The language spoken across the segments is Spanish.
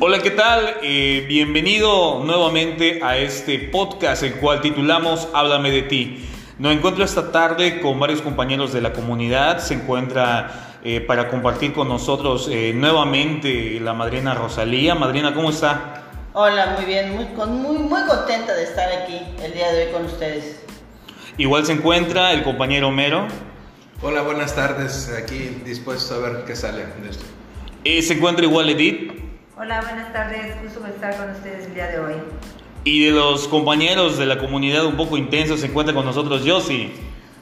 Hola, ¿qué tal? Eh, bienvenido nuevamente a este podcast, el cual titulamos Háblame de ti. Nos encuentro esta tarde con varios compañeros de la comunidad. Se encuentra eh, para compartir con nosotros eh, nuevamente la madrina Rosalía. Madrina, ¿cómo está? Hola, muy bien, muy, muy, muy contenta de estar aquí el día de hoy con ustedes. Igual se encuentra el compañero Homero. Hola, buenas tardes. Aquí dispuesto a ver qué sale de esto. se encuentra igual Edith. Hola, buenas tardes. Gusto estar con ustedes el día de hoy. Y de los compañeros de la comunidad un poco intensos se encuentra con nosotros Josie.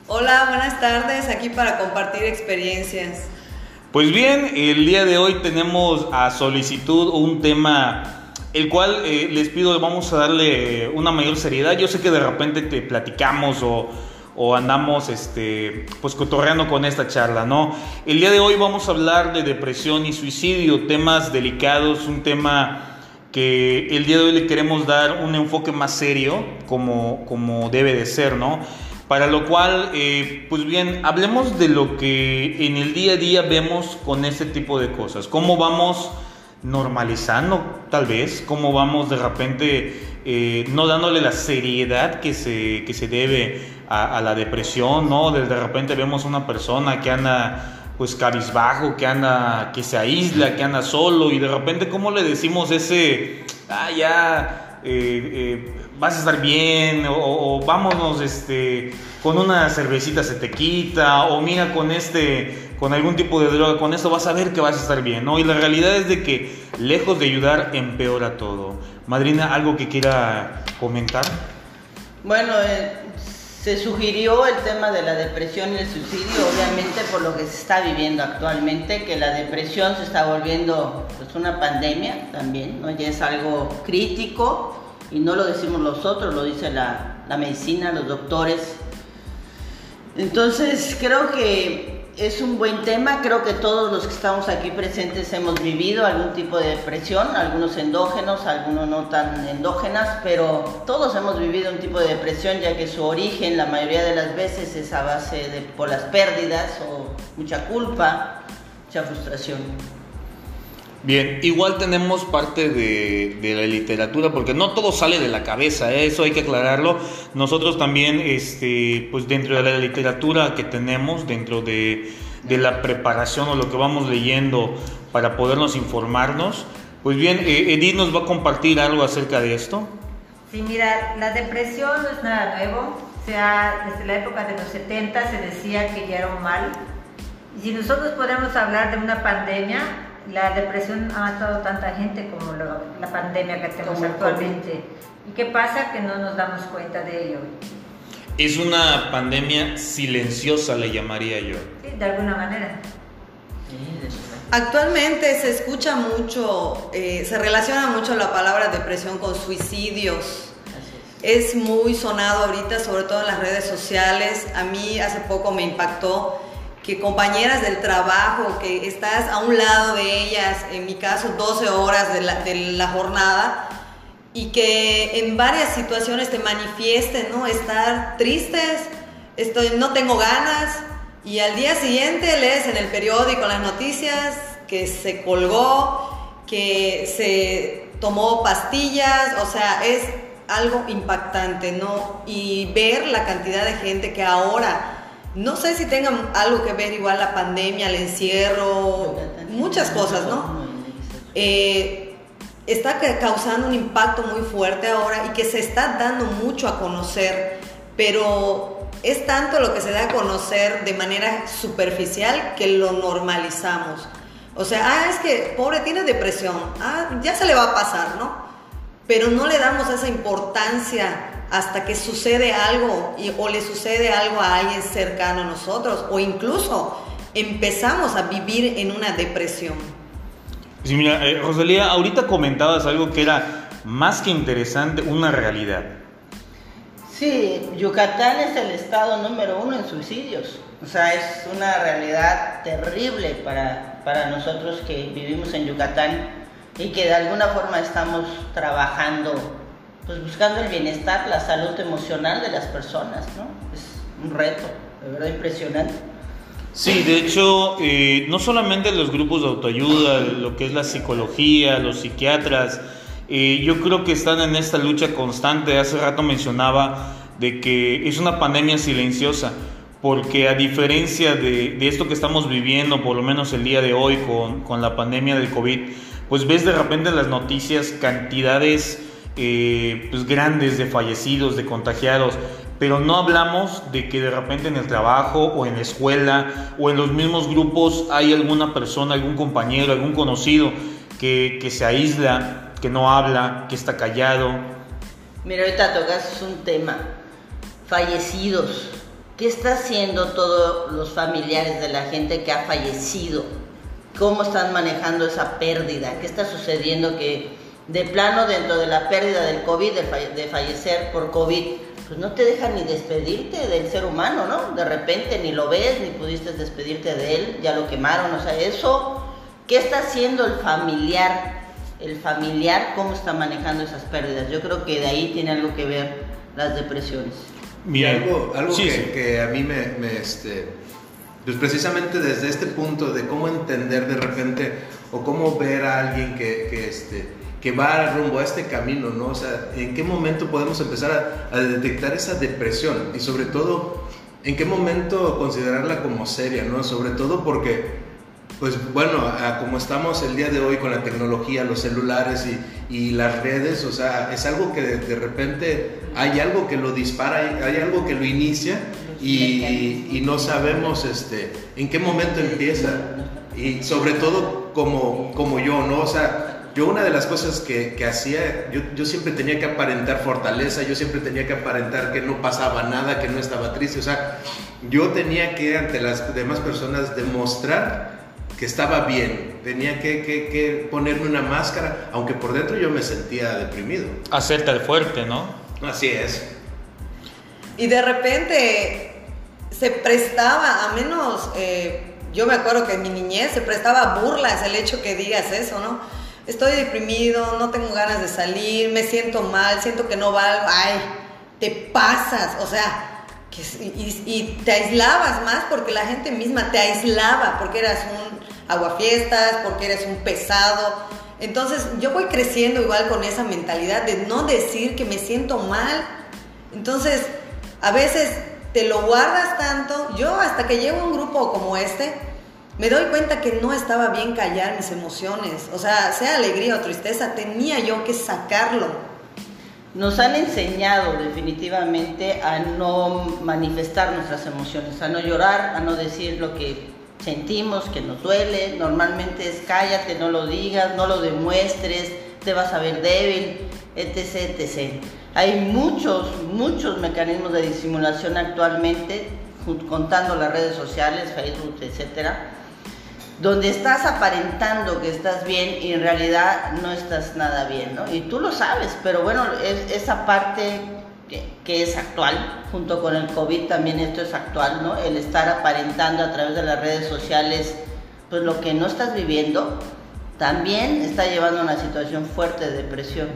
Hola, buenas tardes. Aquí para compartir experiencias. Pues bien, el día de hoy tenemos a solicitud un tema el cual eh, les pido vamos a darle una mayor seriedad. Yo sé que de repente te platicamos o, o, andamos este, pues cotorreando con esta charla, ¿no? El día de hoy vamos a hablar de depresión y suicidio, temas delicados, un tema que el día de hoy le queremos dar un enfoque más serio, como, como debe de ser, ¿no? Para lo cual, eh, pues bien, hablemos de lo que en el día a día vemos con este tipo de cosas, cómo vamos normalizando tal vez, cómo vamos de repente eh, no dándole la seriedad que se, que se debe a, la depresión, ¿no? De, repente vemos una persona que anda pues cabizbajo, que anda, que se aísla, que anda solo y de repente cómo le decimos ese, ah, ya, eh, eh, vas a estar bien o, o, vámonos este, con una cervecita se te quita o mira con este con algún tipo de droga, con eso vas a ver que vas a estar bien, ¿no? Y la realidad es de que lejos de ayudar, empeora todo. Madrina, ¿algo que quiera comentar? Bueno, eh, se sugirió el tema de la depresión y el suicidio, obviamente por lo que se está viviendo actualmente, que la depresión se está volviendo pues, una pandemia también, ¿no? Ya es algo crítico y no lo decimos nosotros, lo dice la, la medicina, los doctores. Entonces creo que es un buen tema, creo que todos los que estamos aquí presentes hemos vivido algún tipo de depresión, algunos endógenos, algunos no tan endógenas, pero todos hemos vivido un tipo de depresión ya que su origen la mayoría de las veces es a base de por las pérdidas o mucha culpa, mucha frustración. Bien, igual tenemos parte de, la literatura, porque no todo sale de la cabeza, ¿eh? eso hay que aclararlo. Nosotros también, este, pues dentro de la literatura que tenemos, dentro de, la preparación o lo que vamos leyendo para podernos informarnos, pues bien, eh, Edith nos va a compartir algo acerca de esto. Sí, mira, la depresión no es nada nuevo, o sea, desde la época de los 70 se decía que ya era un mal. Y si nosotros podemos hablar de una pandemia, la depresión ha matado tanta gente como la pandemia que tenemos actualmente. ¿Y qué pasa? Que no nos damos cuenta de ello. Es una pandemia silenciosa, le llamaría yo. Sí, de alguna manera. Actualmente se escucha mucho, eh, se relaciona mucho la palabra depresión con suicidios. Es muy sonado ahorita, sobre todo en las redes sociales. A mí hace poco me impactó que compañeras del trabajo, que estás a un lado de ellas, en mi caso 12 horas de la, jornada, y que en varias situaciones te manifiesten, ¿no? Estar tristes, estoy, no tengo ganas, y al día siguiente lees en el periódico las noticias que se colgó, que se tomó pastillas, o sea, es algo impactante, ¿no? Y ver la cantidad de gente que ahora no sé si tengan algo que ver igual la pandemia, el encierro, muchas cosas, ¿no? Eh, está causando un impacto muy fuerte ahora y que se está dando mucho a conocer, pero es tanto lo que se da a conocer de manera superficial que lo normalizamos. O sea, ah, es que pobre tiene depresión, ah, ya se le va a pasar, ¿no? Pero no le damos esa importancia hasta que sucede algo y, o le sucede algo a alguien cercano a nosotros o incluso empezamos a vivir en una depresión. Sí, mira, eh, Rosalía, ahorita comentabas algo que era más que interesante, una realidad. Sí, Yucatán es el estado número uno en suicidios. O sea, es una realidad terrible para, para nosotros que vivimos en Yucatán y que de alguna forma estamos trabajando pues buscando el bienestar, la salud emocional de las personas, ¿no? Es un reto, de verdad impresionante. Sí, de hecho, eh, no solamente los grupos de autoayuda, lo que es la psicología, los psiquiatras, eh, yo creo que están en esta lucha constante. Hace rato mencionaba de que es una pandemia silenciosa, porque a diferencia de, esto que estamos viviendo, por lo menos el día de hoy con, con la pandemia del COVID, pues ves de repente en las noticias cantidades eh, pues grandes de fallecidos, de contagiados, pero no hablamos de que de repente en el trabajo o en la escuela o en los mismos grupos hay alguna persona, algún compañero, algún conocido que, que se aísla, que no habla, que está callado. Mira, ahorita tocas un tema, fallecidos. ¿Qué está haciendo todos los familiares de la gente que ha fallecido? ¿Cómo están manejando esa pérdida? ¿Qué está sucediendo que de plano dentro de la pérdida del COVID, de, fallecer por COVID, pues no te dejan ni despedirte del ser humano, ¿no? De repente ni lo ves, ni pudiste despedirte de él, ya lo quemaron, o sea, eso, ¿qué está haciendo el familiar? El familiar, ¿cómo está manejando esas pérdidas? Yo creo que de ahí tiene algo que ver las depresiones. Bien. algo, algo que, a mí me, este, pues precisamente desde este punto de cómo entender de repente o cómo ver a alguien que, que este, que va rumbo a este camino, ¿no? O sea, ¿en qué momento podemos empezar a, detectar esa depresión? Y sobre todo, ¿en qué momento considerarla como seria, ¿no? Sobre todo porque, pues bueno, como estamos el día de hoy con la tecnología, los celulares y, y las redes, o sea, es algo que de, repente hay algo que lo dispara, hay, algo que lo inicia y, y, no sabemos este, en qué momento empieza. Y sobre todo como, como yo, ¿no? O sea, yo una de las cosas que, que hacía, yo, yo, siempre tenía que aparentar fortaleza, yo siempre tenía que aparentar que no pasaba nada, que no estaba triste, o sea, yo tenía que ante las demás personas demostrar que estaba bien, tenía que, que, que ponerme una máscara, aunque por dentro yo me sentía deprimido. Hacerte el fuerte, ¿no? Así es. Y de repente se prestaba, a menos, eh, yo me acuerdo que en mi niñez se prestaba burlas el hecho que digas eso, ¿no? Estoy deprimido, no tengo ganas de salir, me siento mal, siento que no valgo, ay, te pasas, o sea, y, te aislabas más porque la gente misma te aislaba, porque eras un aguafiestas, porque eres un pesado. Entonces yo voy creciendo igual con esa mentalidad de no decir que me siento mal. Entonces, a veces te lo guardas tanto, yo hasta que llego a un grupo como este, me doy cuenta que no estaba bien callar mis emociones. O sea, sea alegría o tristeza, tenía yo que sacarlo. Nos han enseñado definitivamente a no manifestar nuestras emociones, a no llorar, a no decir lo que sentimos, que nos duele. Normalmente es cállate, no lo digas, no lo demuestres, te vas a ver débil, etc. etc. Hay muchos, muchos mecanismos de disimulación actualmente, contando las redes sociales, Facebook, etcétera donde estás aparentando que estás bien y en realidad no estás nada bien, ¿no? Y tú lo sabes, pero bueno, es, esa parte que, es actual, junto con el COVID también esto es actual, ¿no? El estar aparentando a través de las redes sociales, pues lo que no estás viviendo, también está llevando a una situación fuerte de depresión.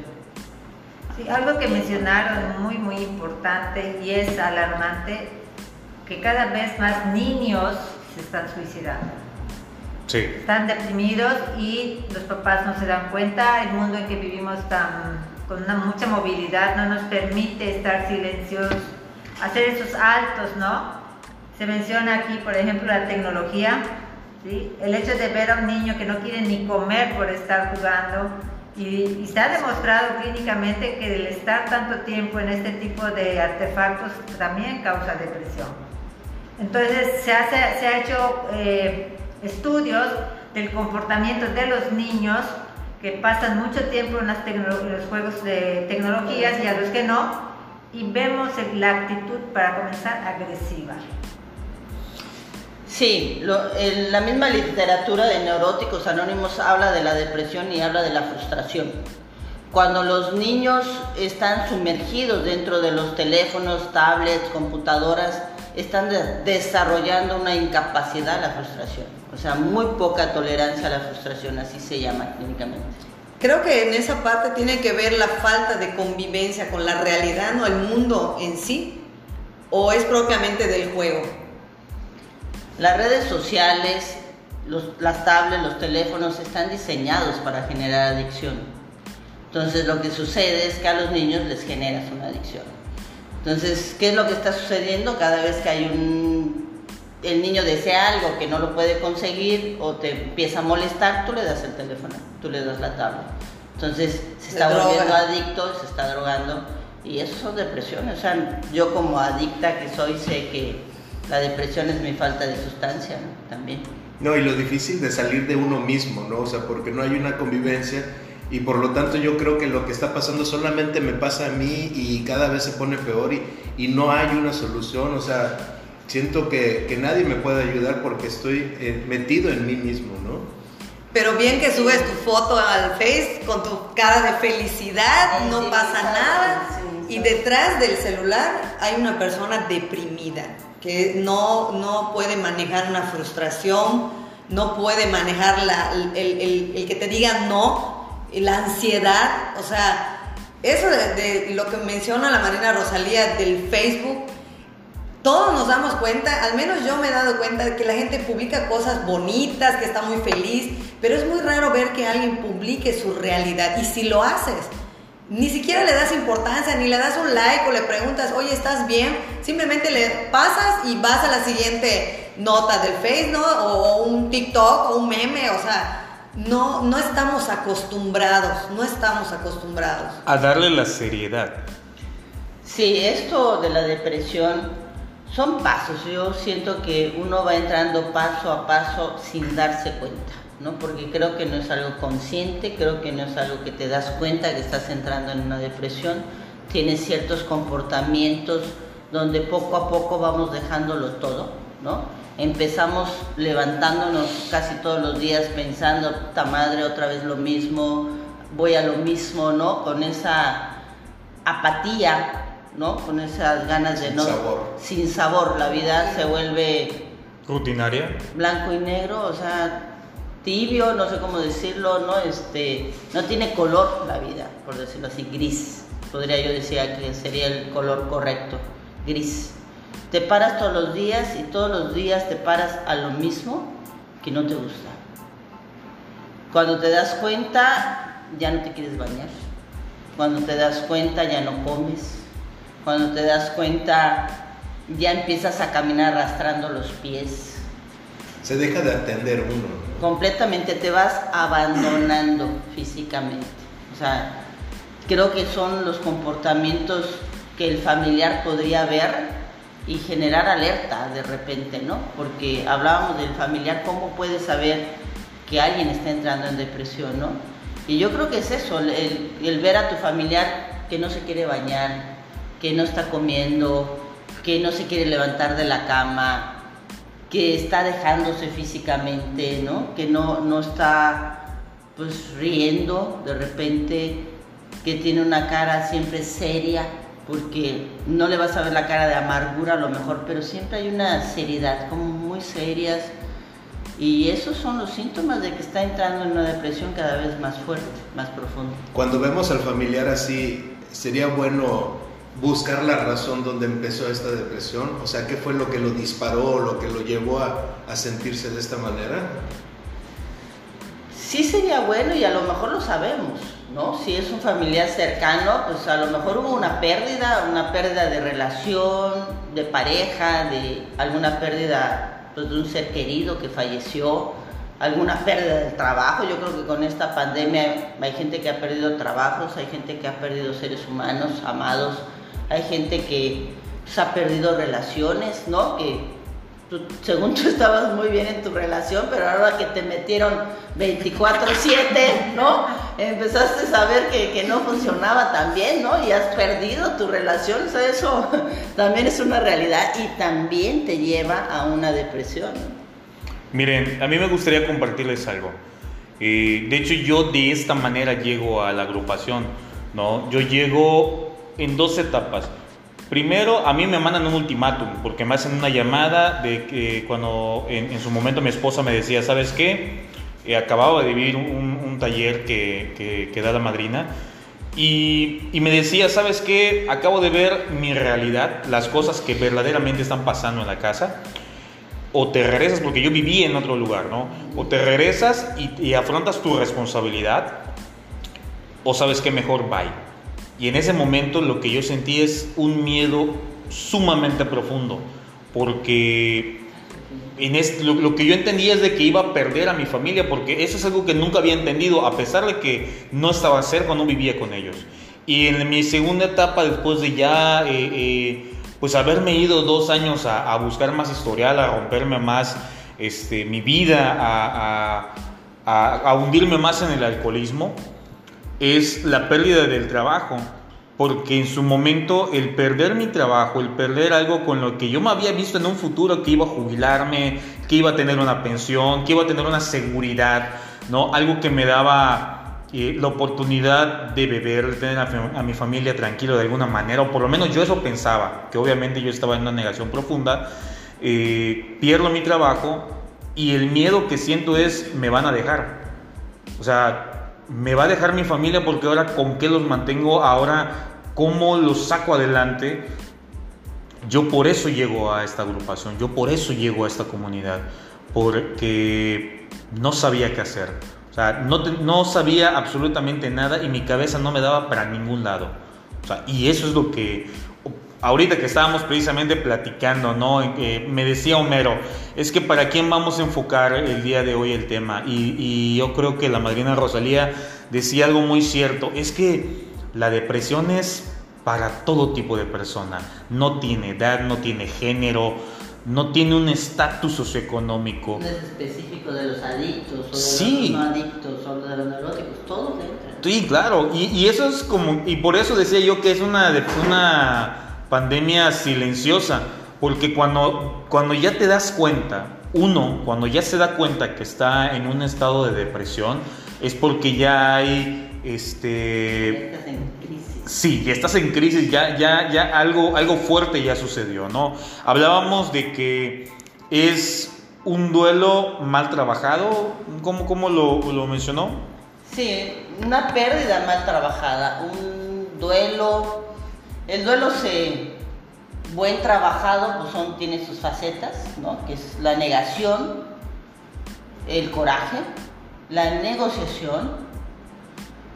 Sí, algo que mencionaron muy, muy importante y es alarmante, que cada vez más niños se están suicidando. Están deprimidos y los papás no se dan cuenta. El mundo en que vivimos con mucha movilidad no nos permite estar silenciosos, hacer esos altos, ¿no? Se menciona aquí, por ejemplo, la tecnología. El hecho de ver a un niño que no quiere ni comer por estar jugando. Y, y ha demostrado clínicamente que el estar tanto tiempo en este tipo de artefactos también causa depresión. Entonces se ha hecho eh, estudios del comportamiento de los niños que pasan mucho tiempo en, los juegos de tecnologías y a los que no, y vemos la actitud para comenzar agresiva. Sí, en la misma literatura de neuróticos anónimos habla de la depresión y habla de la frustración. Cuando los niños están sumergidos dentro de los teléfonos, tablets, computadoras, están desarrollando una incapacidad a la frustración. O sea, muy poca tolerancia a la frustración, así se llama clínicamente. Creo que en esa parte tiene que ver la falta de convivencia con la realidad, no el mundo en sí, o es propiamente del juego. Las redes sociales, las tablets, los teléfonos están diseñados para generar adicción. Entonces lo que sucede es que a los niños les generas una adicción. Entonces, ¿qué es lo que está sucediendo? Cada vez que hay un... El niño desea algo que no lo puede conseguir o te empieza a molestar, tú le das el teléfono, tú le das la tablet. Entonces se está volviendo adicto, se está drogando y eso son depresiones. O sea, yo como adicta que soy sé que la depresión es mi falta de sustancia también. No, y lo difícil de salir de uno mismo, ¿no? O sea, porque no hay una convivencia y por lo tanto yo creo que lo que está pasando solamente me pasa a mí y cada vez se pone peor y, y no hay una solución, o sea, siento que, que nadie me puede ayudar porque estoy eh, metido en mí mismo, ¿no? Pero bien que subes tu foto al Face con tu cara de felicidad, no pasa nada. y detrás del celular hay una persona deprimida que no, no puede manejar una frustración, no puede manejar la, el, el, que te diga no, la ansiedad, o sea, eso de, lo que menciona la Marina Rosalía del Facebook, todos nos damos cuenta, al menos yo me he dado cuenta de que la gente publica cosas bonitas, que está muy feliz, pero es muy raro ver que alguien publique su realidad. Y si lo haces, ni siquiera le das importancia, ni le das un like o le preguntas, oye, ¿estás bien? Simplemente le pasas y vas a la siguiente nota del Face, ¿no? O un TikTok o un meme, o sea, no, no estamos acostumbrados, no estamos acostumbrados. A darle la seriedad. Sí, esto de la depresión son pasos. Yo siento que uno va entrando paso a paso sin darse cuenta. ¿no? Porque creo que no es algo consciente, creo que no es algo que te das cuenta que estás entrando en una depresión, tienes ciertos comportamientos donde poco a poco vamos dejándolo todo, ¿no? Empezamos levantándonos casi todos los días pensando, puta madre, otra vez lo mismo, voy a lo mismo, ¿no? Con esa apatía, ¿no? Con esas ganas de sin no... Sabor. Sin sabor. La vida se vuelve... Rutinaria. Blanco y negro, o sea, tibio, no sé cómo decirlo, no, este, no tiene color la vida, por decirlo así, gris. Podría yo decir que sería el color correcto, gris. Te paras todos los días y todos los días te paras a lo mismo que no te gusta. Cuando te das cuenta, ya no te quieres bañar. Cuando te das cuenta, ya no comes. Cuando te das cuenta, ya empiezas a caminar arrastrando los pies se deja de atender uno. Completamente te vas abandonando físicamente. O sea, creo que son los comportamientos que el familiar podría ver y generar alerta de repente, ¿no? Porque hablábamos del familiar, ¿cómo puede saber que alguien está entrando en depresión, ¿no? Y yo creo que es eso, el, el ver a tu familiar que no se quiere bañar, que no está comiendo, que no se quiere levantar de la cama, que está dejándose físicamente, ¿no? Que no, no está pues riendo de repente, que tiene una cara siempre seria, porque no le vas a ver la cara de amargura a lo mejor, pero siempre hay una seriedad, como muy serias. Y esos son los síntomas de que está entrando en una depresión cada vez más fuerte, más profunda. Cuando vemos al familiar así, sería bueno buscar la razón donde empezó esta depresión, o sea, qué fue lo que lo disparó, lo que lo llevó a, a, sentirse de esta manera? Sí sería bueno y a lo mejor lo sabemos, ¿no? Si es un familiar cercano, pues a lo mejor hubo una pérdida, una pérdida de relación, de pareja, de alguna pérdida pues, de un ser querido que falleció, alguna pérdida del trabajo. Yo creo que con esta pandemia hay gente que ha perdido trabajos, hay gente que ha perdido seres humanos amados hay gente que se ha perdido relaciones, ¿no? Que según tú estabas muy bien en tu relación, pero ahora que te metieron 24/7, ¿no? Empezaste a saber que, que, no funcionaba tan bien, ¿no? Y has perdido tu relación, o sea, eso también es una realidad y también te lleva a una depresión. Miren, a mí me gustaría compartirles algo. Eh, de hecho, yo de esta manera llego a la agrupación, ¿no? Yo llego en dos etapas. Primero, a mí me mandan un ultimátum, porque me hacen una llamada de que cuando en, su momento mi esposa me decía, ¿sabes qué? Eh, acababa de vivir un, taller que, que, da la madrina y, y, me decía, ¿sabes qué? Acabo de ver mi realidad, las cosas que verdaderamente están pasando en la casa. o te regresas, porque yo viví en otro lugar, ¿no? O te regresas y, afrontas tu responsabilidad, o sabes que mejor bye. Y en ese momento lo que yo sentí es un miedo sumamente profundo, porque en lo, que yo entendía es de que iba a perder a mi familia, porque eso es algo que nunca había entendido, a pesar de que no estaba cerca, no vivía con ellos. Y en mi segunda etapa, después de ya, eh, eh, pues haberme ido dos años a, buscar más historial, a romperme más este, mi vida, a hundirme más en el alcoholismo, es la pérdida del trabajo porque en su momento el perder mi trabajo, el perder algo con lo que yo me había visto en un futuro que iba a jubilarme, que iba a tener una pensión, que iba a tener una seguridad, ¿no? Algo que me daba eh, la oportunidad de beber, de tener a, mi familia tranquilo de alguna manera, o por lo menos yo eso pensaba, que obviamente yo estaba en una negación profunda, eh, pierdo mi trabajo y el miedo que siento es me van a dejar. O sea, me va a dejar mi familia porque ahora con qué los mantengo, ahora cómo los saco adelante. Yo por eso llego a esta agrupación, yo por eso llego a esta comunidad, porque no sabía qué hacer. O sea, no, no sabía absolutamente nada y mi cabeza no me daba para ningún lado. O sea, y eso es lo que ahorita que estábamos precisamente platicando, ¿no? me decía Homero, es que para quién vamos a enfocar el día de hoy el tema. Y, yo creo que la madrina Rosalía decía algo muy cierto, es que la depresión es para todo tipo de persona, no tiene edad, no tiene género, no tiene un estatus socioeconómico. No es específico de los adictos, o de los no adictos, o de los neuróticos, todos entran. Sí, claro, y, y, eso es como, y por eso decía yo que es una, una pandemia silenciosa, porque cuando, cuando ya te das cuenta, uno, cuando ya se da cuenta que está en un estado de depresión, es porque ya hay este estás en crisis. Sí, ya estás en crisis, ya, ya, ya algo, algo fuerte ya sucedió, ¿no? Hablábamos de que es un duelo mal trabajado, ¿cómo, cómo lo, lo mencionó? Sí, una pérdida mal trabajada, un duelo el duelo se buen trabajado, pues son, tiene sus facetas, ¿no? que es la negación, el coraje, la negociación,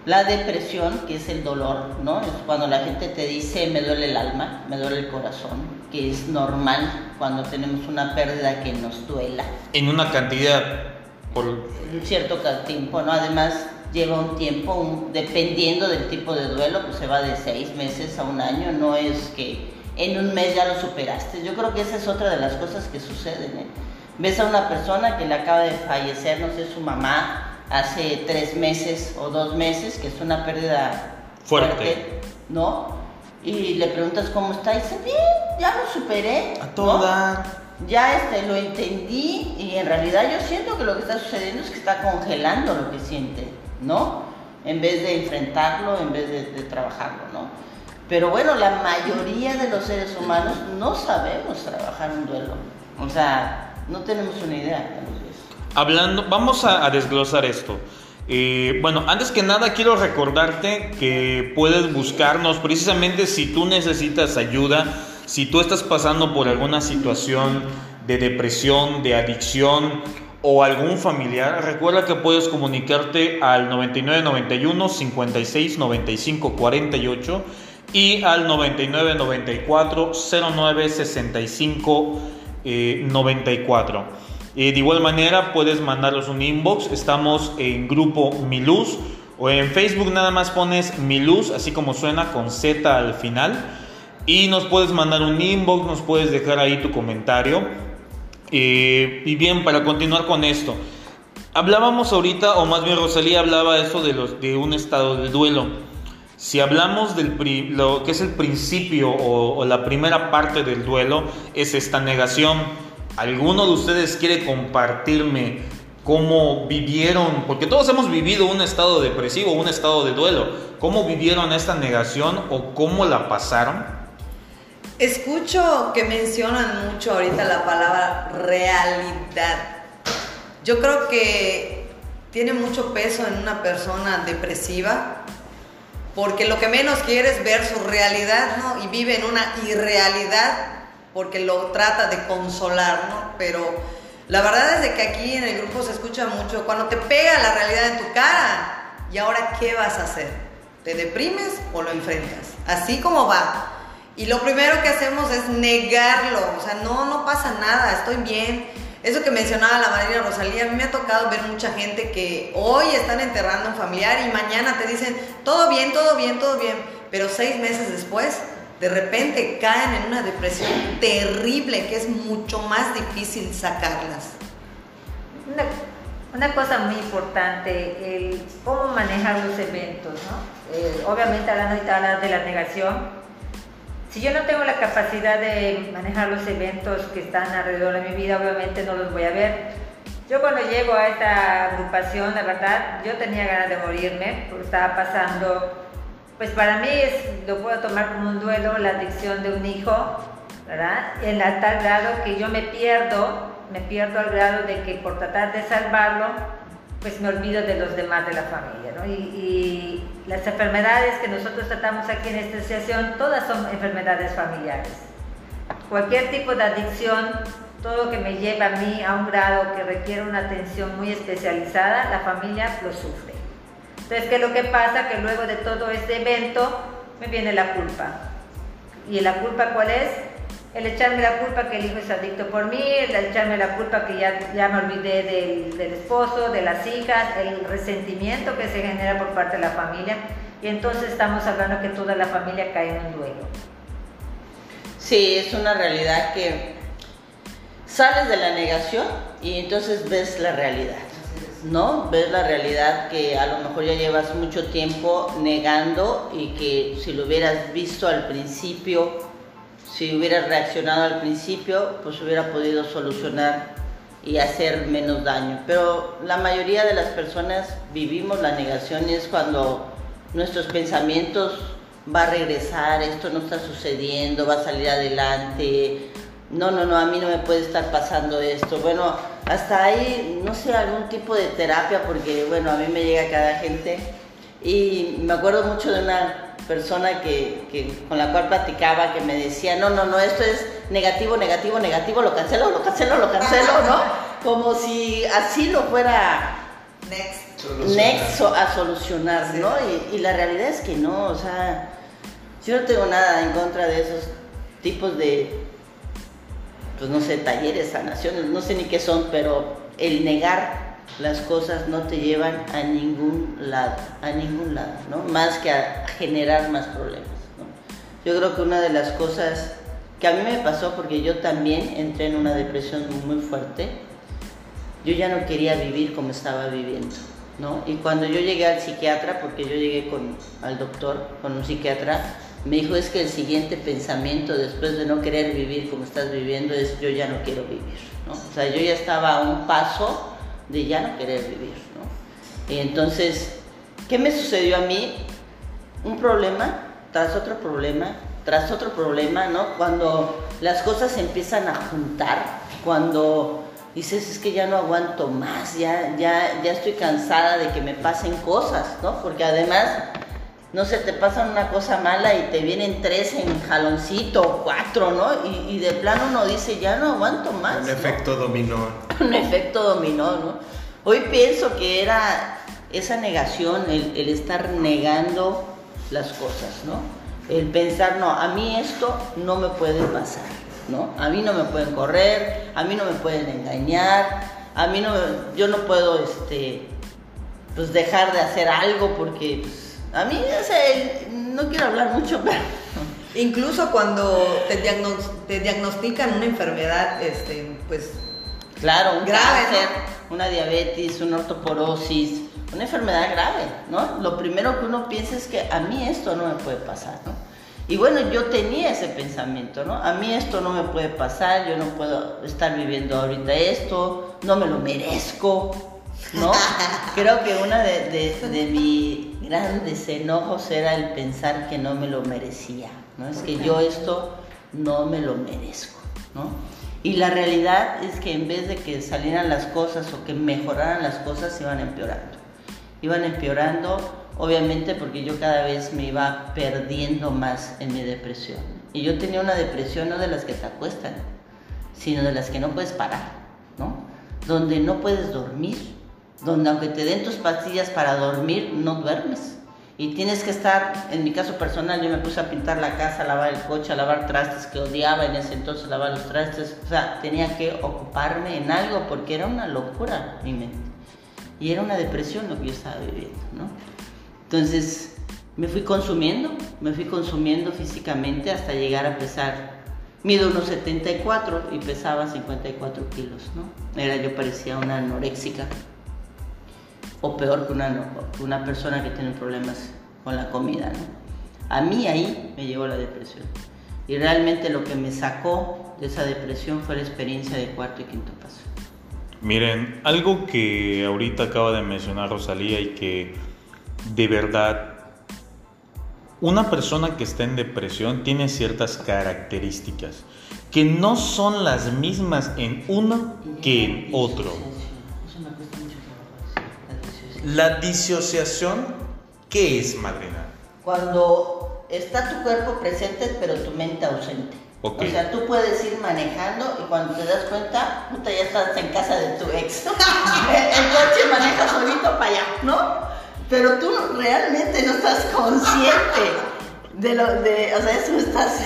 la depresión, que es el dolor, ¿no? Es cuando la gente te dice me duele el alma, me duele el corazón, que es normal cuando tenemos una pérdida que nos duela. En una cantidad por un cierto tiempo, ¿no? Además lleva un tiempo, dependiendo del tipo de duelo, pues se va de seis meses a un año, no es que en un mes ya lo superaste. Yo creo que esa es otra de las cosas que suceden. ¿eh? Ves a una persona que le acaba de fallecer, no sé, su mamá, hace tres meses o dos meses, que es una pérdida fuerte, ¿no? Y le preguntas cómo está y dice, bien, ya lo superé. A toda. Ya este, lo entendí y en realidad yo siento que lo que está sucediendo es que está congelando lo que siente. ¿No? En vez de enfrentarlo, en vez de, trabajarlo, ¿no? Pero bueno, la mayoría de los seres humanos no sabemos trabajar un duelo. O sea, no tenemos una idea. Hablando, vamos a, desglosar esto. Eh, bueno, antes que nada quiero recordarte que puedes buscarnos precisamente si tú necesitas ayuda, si tú estás pasando por alguna situación de depresión, de adicción o algún familiar, recuerda que puedes comunicarte al 9991 56 95 48 y al 9994 09 65 94. de igual manera puedes mandarnos un inbox, estamos en grupo Miluz o en Facebook nada más pones Miluz, así como suena con Z al final. Y nos puedes mandar un inbox, nos puedes dejar ahí tu comentario eh, y bien, para continuar con esto, hablábamos ahorita, o más bien Rosalía hablaba eso de, los, de un estado de duelo. Si hablamos del lo que es el principio o, la primera parte del duelo, es esta negación. ¿Alguno de ustedes quiere compartirme cómo vivieron? Porque todos hemos vivido un estado depresivo, un estado de duelo. ¿Cómo vivieron esta negación o cómo la pasaron? Escucho que mencionan mucho ahorita la palabra realidad. Yo creo que tiene mucho peso en una persona depresiva porque lo que menos quiere es ver su realidad, ¿no? Y vive en una irrealidad porque lo trata de consolar, ¿no? Pero la verdad es de que aquí en el grupo se escucha mucho, cuando te pega la realidad en tu cara, ¿y ahora qué vas a hacer? ¿Te deprimes o lo enfrentas? Así como va. Y lo primero que hacemos es negarlo, o sea, no, no pasa nada, estoy bien. Eso que mencionaba la María Rosalía, a mí me ha tocado ver mucha gente que hoy están enterrando a un familiar y mañana te dicen, todo bien, todo bien, todo bien, pero seis meses después de repente caen en una depresión terrible que es mucho más difícil sacarlas. Una, cosa muy importante, el cómo manejar los eventos, ¿no? Eh, obviamente hablando de la negación, si yo no tengo la capacidad de manejar los eventos que están alrededor de mi vida, obviamente no los voy a ver. Yo cuando llego a esta agrupación, la verdad, yo tenía ganas de morirme, porque estaba pasando pues para mí lo puedo tomar como un duelo la adicción de un hijo, ¿verdad? En tal grado que yo me pierdo, me pierdo al grado de que por tratar de salvarlo, pues me olvido de los demás de la familia, ¿no? Y, las enfermedades que nosotros tratamos aquí en esta asociación, todas son enfermedades familiares. Cualquier tipo de adicción, todo lo que me lleva a mí a un grado que requiere una atención muy especializada, la familia lo sufre. Entonces, ¿qué es lo que pasa? Que luego de todo este evento me viene la culpa. ¿Y la culpa cuál es? El echarme la culpa que el hijo es adicto por mí, el echarme la culpa que ya, ya me olvidé del, del esposo, de las hijas, el resentimiento que se genera por parte de la familia. Y entonces estamos hablando que toda la familia cae en un duelo. Sí, es una realidad que sales de la negación y entonces ves la realidad. ¿no? Ves la realidad que a lo mejor ya llevas mucho tiempo negando y que si lo hubieras visto al principio, si hubieras reaccionado al principio, pues hubiera podido solucionar y hacer menos daño. Pero la mayoría de las personas vivimos la negación y es cuando nuestros pensamientos va a regresar, esto no está sucediendo, va a salir adelante, no, no, no, a mí no me puede estar pasando esto. Bueno, hasta ahí, no sé, algún tipo de terapia, porque bueno, a mí me llega cada gente. Y me acuerdo mucho de una persona que, con la cual platicaba que me decía, no, no, no, esto es negativo, negativo, negativo, lo cancelo, lo cancelo, lo cancelo, ¿no? Como si así lo fuera next, a solucionar, ¿no? Y, y la realidad es que no, o sea, yo no tengo nada en contra de esos tipos de pues no sé, talleres, sanaciones, no sé ni qué son, pero el negar las cosas no te llevan a ningún lado, a ningún lado, ¿no? Más que a generar más problemas. Yo creo que una de las cosas que a mí me pasó, porque yo también entré en una depresión muy fuerte, yo ya no quería vivir como estaba viviendo, ¿no? Y cuando yo llegué al psiquiatra, porque yo llegué con, al doctor, con un psiquiatra, me dijo es que el siguiente pensamiento después de no querer vivir como estás viviendo es yo ya no quiero vivir, ¿no? O sea, yo ya estaba a un paso de ya no querer vivir, ¿no? Entonces, ¿qué me sucedió a mí? Un problema tras otro problema, tras otro problema, ¿no? Cuando las cosas se empiezan a juntar, cuando dices es que ya no aguanto más, ya, ya, ya estoy cansada de que me pasen cosas, ¿no? Porque además no sé, te pasa una cosa mala y te vienen tres en jaloncito o cuatro, ¿no? Y, de plano uno dice, ya no aguanto más. Un efecto dominó. Un efecto dominó, ¿no? Hoy pienso que era esa negación, el, el estar negando las cosas, ¿no? El pensar, no, a mí esto no me puede pasar, ¿no? A mí no me pueden correr, a mí no me pueden engañar, a mí no, yo no puedo, este, pues dejar de hacer algo porque... Pues, a mí, o sea, no quiero hablar mucho, pero... Incluso cuando te, te diagnostican una enfermedad, este, pues... Claro, un grave, cáncer, una diabetes, una ortoporosis, una enfermedad grave, ¿no? Lo primero que uno piensa es que a mí esto no me puede pasar, ¿no? Y bueno, yo tenía ese pensamiento, ¿no? A mí esto no me puede pasar, yo no puedo estar viviendo ahorita esto, no me lo merezco, ¿no? Creo que una de, de, de mis grandes enojos era el pensar que no me lo merecía, ¿no? Es que yo esto no me lo merezco, ¿no? Y la realidad es que en vez de que salieran las cosas o que mejoraran las cosas, iban empeorando. Iban empeorando, obviamente, porque yo cada vez me iba perdiendo más en mi depresión. Y yo tenía una depresión no de las que te acuestan, sino de las que no puedes parar, ¿no? Donde no puedes dormir, donde aunque te den tus pastillas para dormir, no duermes. Y tienes que estar, en mi caso personal, yo me puse a pintar la casa, a lavar el coche, a lavar trastes, que odiaba en ese entonces lavar los trastes. O sea, tenía que ocuparme en algo porque era una locura mi mente. Y era una depresión lo que yo estaba viviendo, ¿no? Entonces, me fui consumiendo, me fui consumiendo físicamente hasta llegar a pesar, mido unos 74 y pesaba 54 kilos, ¿no? Era, yo parecía una anoréxica o peor que una, una persona que tiene problemas con la comida. A mí ahí me llegó la depresión. Y realmente lo que me sacó de esa depresión fue la experiencia de cuarto y quinto paso. Miren, algo que ahorita acaba de mencionar Rosalía y que de verdad una persona que está en depresión tiene ciertas características que no son las mismas en uno que en otro. La disociación, ¿qué es, madrina? Cuando está tu cuerpo presente, pero tu mente ausente. O sea, tú puedes ir manejando y cuando te das cuenta, puta, ya estás en casa de tu ex. el coche maneja solito para allá, ¿no? Pero tú realmente no estás consciente de lo de, o sea, eso estás,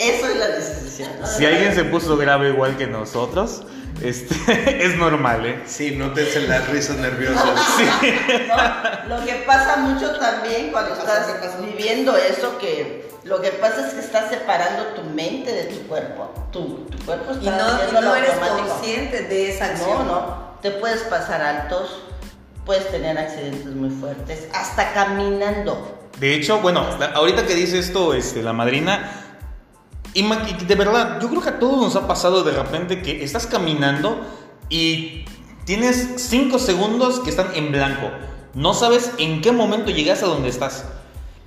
eso es la decisión. Si alguien se puso grave igual que nosotros, este, es normal, ¿eh? Sí, nótense las risas nerviosas. lo que pasa mucho también cuando estás viviendo eso, que lo que pasa es que estás separando tu mente de tu cuerpo. Tu, tu cuerpo está y no, no eres consciente de esa acción. No, no. Te puedes pasar altos, puedes tener accidentes muy fuertes, hasta caminando. De hecho, bueno, ahorita que dice esto este, la madrina, y de verdad, yo creo que a todos nos ha pasado de repente que estás caminando y tienes 5 segundos que están en blanco. No sabes en qué momento llegas a donde estás.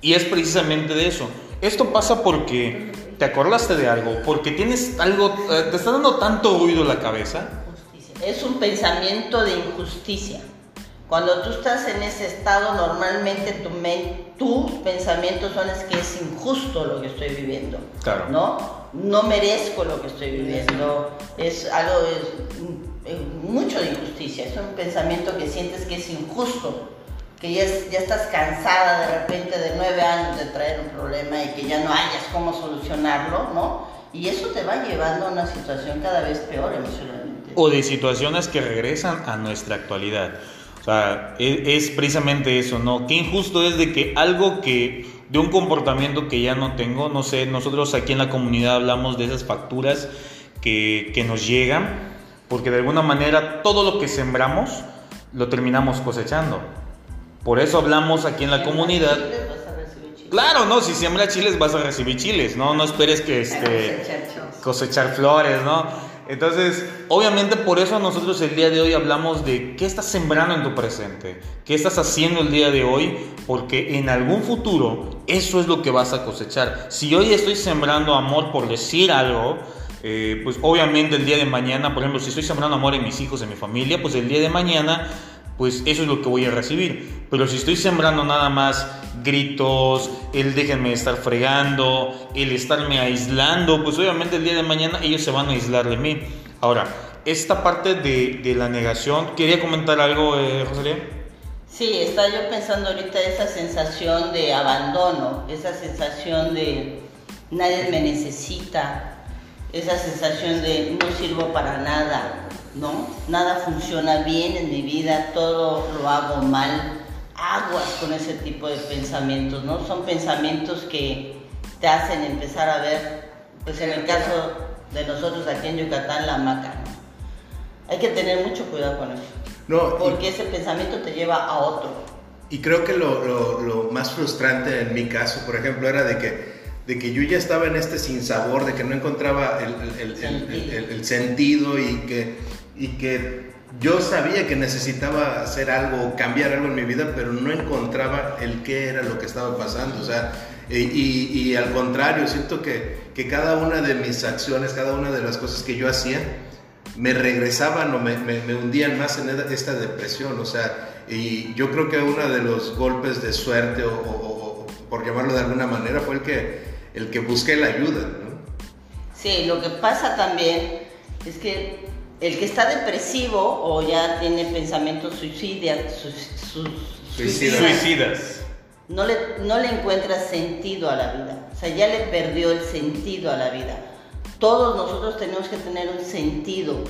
Y es precisamente de eso. Esto pasa porque te acordaste de algo, porque tienes algo, eh, te está dando tanto ruido la cabeza. Es un pensamiento de injusticia. Cuando tú estás en ese estado, normalmente tu tus pensamientos son es que es injusto lo que estoy viviendo. Claro. ¿No? No merezco lo que estoy viviendo. Es algo, es, mucho de injusticia. Es un pensamiento que sientes que es injusto. Que ya, ya estás cansada de repente de nueve años de traer un problema y que ya no hayas cómo solucionarlo, ¿no? Y eso te va llevando a una situación cada vez peor emocionalmente. O de situaciones que regresan a nuestra actualidad. O sea, e, es, precisamente eso, ¿no? Qué injusto es de que algo que, de un comportamiento que ya no tengo, no sé, nosotros aquí en la comunidad hablamos de esas facturas que, que nos llegan, porque de alguna manera todo lo que sembramos lo terminamos cosechando. Por eso hablamos aquí en la comunidad. Claro, no, si siembra chiles vas a recibir chiles, no, no esperes que este cosechar flores, ¿no? Entonces, obviamente por eso nosotros el día de hoy hablamos de qué estás sembrando en tu presente, qué estás haciendo el día de hoy, porque en algún futuro eso es lo que vas a cosechar. Si hoy estoy sembrando amor por decir algo, eh, pues obviamente el día de mañana, por ejemplo, si estoy sembrando amor en mis hijos, en mi familia, pues el día de mañana pues eso es lo que voy a recibir. Pero si estoy sembrando nada más gritos, el déjenme estar fregando, el estarme aislando, pues obviamente el día de mañana ellos se van a aislar de mí. Ahora, esta parte de, de la negación, ¿quería comentar algo, eh, Rosalía? Sí, estaba yo pensando ahorita esa sensación de abandono, esa sensación de nadie me necesita, esa sensación de no sirvo para nada, ¿no? Nada funciona bien en mi vida, todo lo hago mal. Aguas con ese tipo de pensamientos, ¿no? Son pensamientos que te hacen empezar a ver, pues en el caso de nosotros aquí en Yucatán, la maca, Hay que tener mucho cuidado con eso. No, porque ese pensamiento te lleva a otro. Y creo que lo, lo, lo, más frustrante en mi caso, por ejemplo, era de que, de que yo ya estaba en este sinsabor, de que no encontraba el, el, el, el sentido y que y que yo sabía que necesitaba hacer algo, cambiar algo en mi vida, pero no encontraba el qué era lo que estaba pasando. O sea, y, y, al contrario, siento que, que, cada una de mis acciones, cada una de las cosas que yo hacía, me regresaban o me, me, hundían más en esta depresión. O sea, y yo creo que uno de los golpes de suerte, o, o por llamarlo de alguna manera, fue el que el que busque la ayuda, ¿no? Sí, lo que pasa también es que el que está depresivo o ya tiene pensamientos suicidas, suicidas, No, le, no le encuentra sentido a la vida, o sea, ya le perdió el sentido a la vida. Todos nosotros tenemos que tener un sentido,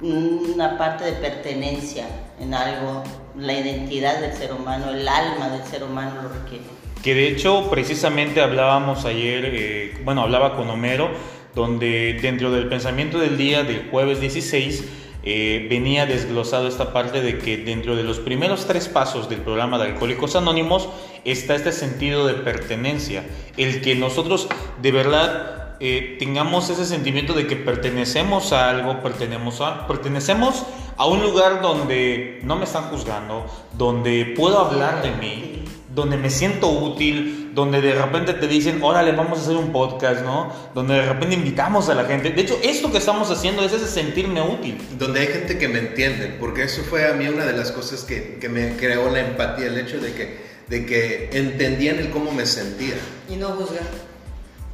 una parte de pertenencia en algo, la identidad del ser humano, el alma del ser humano lo requiere. Que de hecho precisamente hablábamos ayer, eh, bueno, hablaba con Homero, donde dentro del pensamiento del día del jueves 16 eh, venía desglosado esta parte de que dentro de los primeros tres pasos del programa de Alcohólicos Anónimos está este sentido de pertenencia, el que nosotros de verdad eh, tengamos ese sentimiento de que pertenecemos a algo, pertenecemos a, pertenecemos a un lugar donde no me están juzgando, donde puedo hablar de mí, donde me siento útil, donde de repente te dicen, órale, vamos a hacer un podcast, ¿no? Donde de repente invitamos a la gente. De hecho, esto que estamos haciendo es ese sentirme útil. Donde hay gente que me entiende, porque eso fue a mí una de las cosas que, que me creó la empatía, el hecho de que, de que entendían el cómo me sentía. Y no juzgar.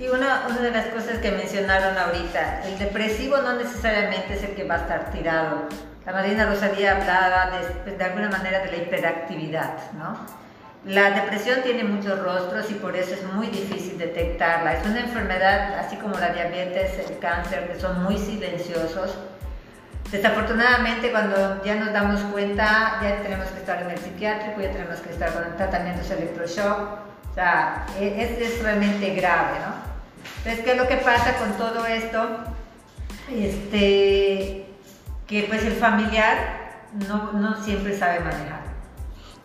Y una, una de las cosas que mencionaron ahorita, el depresivo no necesariamente es el que va a estar tirado. La Marina Rosalía hablaba de, de alguna manera de la hiperactividad, ¿no? La depresión tiene muchos rostros y por eso es muy difícil detectarla. Es una enfermedad, así como la diabetes, el cáncer, que son muy silenciosos. Desafortunadamente, cuando ya nos damos cuenta, ya tenemos que estar en el psiquiátrico, ya tenemos que estar con tratamientos electroshock. O sea, es, es realmente grave, ¿no? Entonces, ¿qué es lo que pasa con todo esto? Este, que pues el familiar no, no siempre sabe manejar.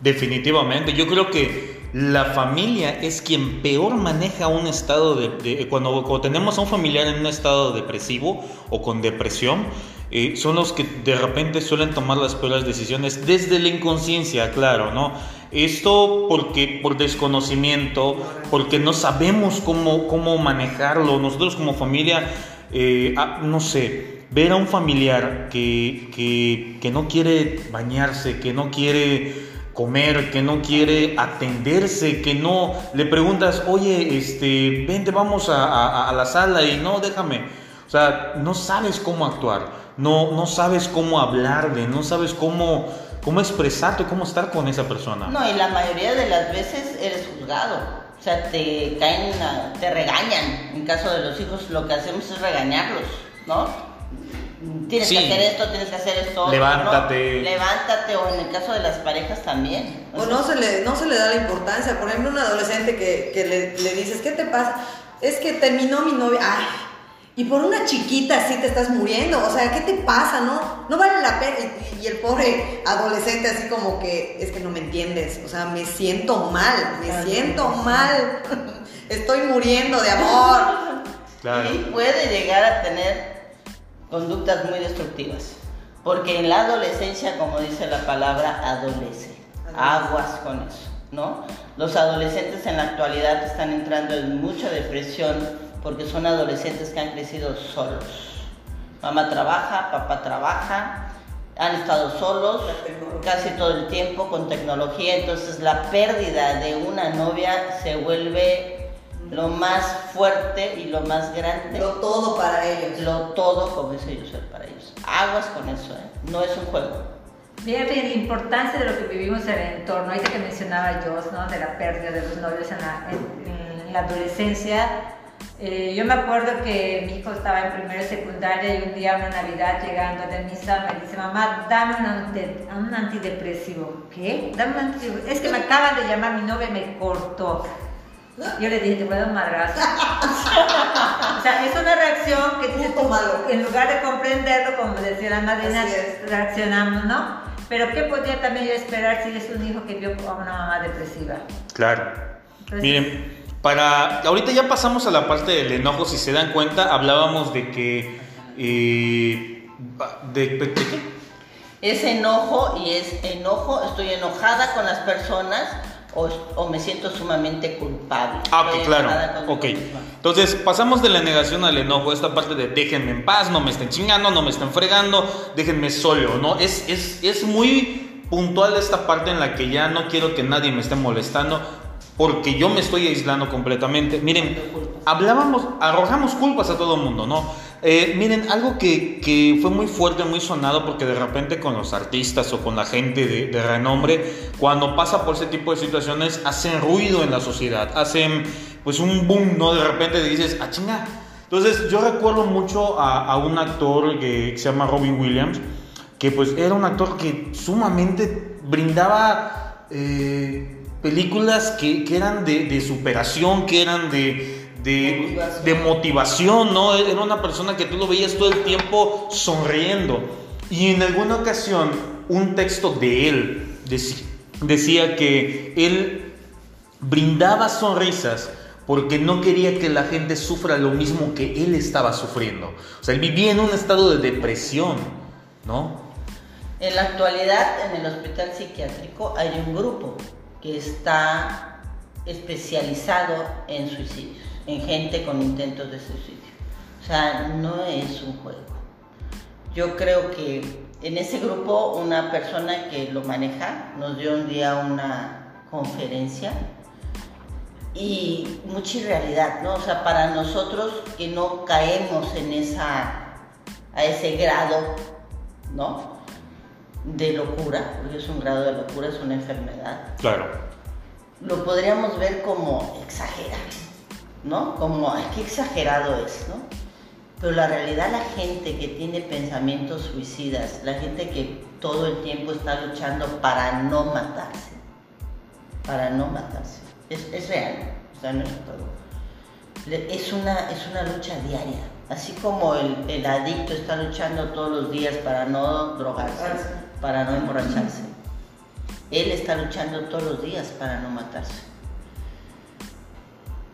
Definitivamente, yo creo que la familia es quien peor maneja un estado de... cuando, tenemos a un familiar en un estado depresivo o con depresión, eh, son los que de repente suelen tomar las peores decisiones desde la inconsciencia, claro, ¿no? Esto porque por desconocimiento, porque no sabemos cómo, cómo manejarlo. Nosotros como familia, eh, ah, no sé, ver a un familiar que, que, que no quiere bañarse, que no quiere comer, que no quiere atenderse, que no le preguntas, oye, este, vente, vamos a, la sala y no, déjame. O sea, no sabes cómo actuar, no, no sabes cómo hablarle, no sabes cómo, cómo expresarte, cómo estar con esa persona. No, y la mayoría de las veces eres juzgado. O sea, te caen, te regañan. En caso de los hijos, lo que hacemos es regañarlos, ¿no? Tienes que hacer esto, tienes que hacer esto. Levántate. Levántate, o en el caso de las parejas también. O, no, se le, no se le da la importancia. Por ejemplo, un adolescente que, que le, le, dices, ¿qué te pasa? Es que terminó mi novia. Ay, y por una chiquita así te estás muriendo. O sea, ¿qué te pasa? No, no vale la pena. Y, el pobre adolescente así como que, es que no me entiendes. O sea, me siento mal, me siento mal. Estoy muriendo de amor. Y puede llegar a tener conductas muy destructivas. Porque en la adolescencia, como dice la palabra, adolece. Aguas con eso, ¿no? Los adolescentes en la actualidad están entrando en mucha depresión porque son adolescentes que han crecido solos. Mamá trabaja, papá trabaja, han estado solos casi todo el tiempo con tecnología, entonces la pérdida de una novia se vuelve lo más fuerte y lo más grande. Lo todo para ellos. Lo todo como dice ser para ellos. Aguas con eso, ¿eh? no es un juego. Mira la importancia de lo que vivimos en el entorno, ahorita que mencionaba yo, ¿no? de la pérdida de los novios en la, en, la adolescencia. Eh, yo me acuerdo que mi hijo estaba en primera y secundaria y un día, una Navidad, llegando de misa, me dice, mamá, dame un, un antidepresivo. ¿Qué? Dame un antidepresivo. Es que me acaban de llamar mi novia y me cortó. Yo le dije, te voy a dar un margazo. o sea, es una reacción que dices en lugar de comprenderlo, como decía la madrina, reaccionamos, ¿no? Pero ¿qué podría también yo esperar si es un hijo que vio a una mamá depresiva? Claro. Miren, para ahorita ya pasamos a la parte del enojo, si se dan cuenta, hablábamos de que eh, de, de, qué? Es enojo y es enojo, estoy enojada con las personas o, me siento sumamente culpable. Ah, ok, claro. Ok. Entonces, pasamos de la negación al enojo, esta parte de déjenme en paz, no me estén chingando, no me estén fregando, déjenme solo, ¿no? Es, es, es muy puntual esta parte en la que ya no quiero que nadie me esté molestando. porque yo me estoy aislando completamente. Miren, hablábamos, arrojamos culpas a todo el mundo, ¿no? Eh, miren, algo que, que, fue muy fuerte, muy sonado, porque de repente con los artistas o con la gente de, renombre, cuando pasa por ese tipo de situaciones, hacen ruido en la sociedad, hacen pues un boom, ¿no? De repente dices, ah, chinga. Entonces yo recuerdo mucho a, un actor que se llama Robin Williams, que pues era un actor que sumamente brindaba... Eh, películas que, eran de, superación, que eran de, de motivación. ¿no? Era una persona que tú lo veías todo el tiempo sonriendo. Y en alguna ocasión, un texto de él decía, decía que él brindaba sonrisas porque no quería que la gente sufra lo mismo que él estaba sufriendo. O sea, él vivía en un estado de depresión, ¿no? En la actualidad, en el hospital psiquiátrico hay un grupo que está especializado en suicidios, en gente con intentos de suicidio. O sea, no es un juego. Yo creo que en ese grupo una persona que lo maneja nos dio un día una conferencia y mucha irrealidad, ¿no? O sea, para nosotros que no caemos en esa, a ese grado, ¿no? de locura, porque es un grado de locura, es una enfermedad. Claro. Lo podríamos ver como exagerado, ¿no? Como, ay, qué exagerado es, ¿no? Pero la realidad, la gente que tiene pensamientos suicidas, la gente que todo el tiempo está luchando para no matarse, para no matarse, es, es real, o sea, no es todo. Es una, es una lucha diaria, así como el, el adicto está luchando todos los días para no drogarse para no emborracharse. Él está luchando todos los días para no matarse.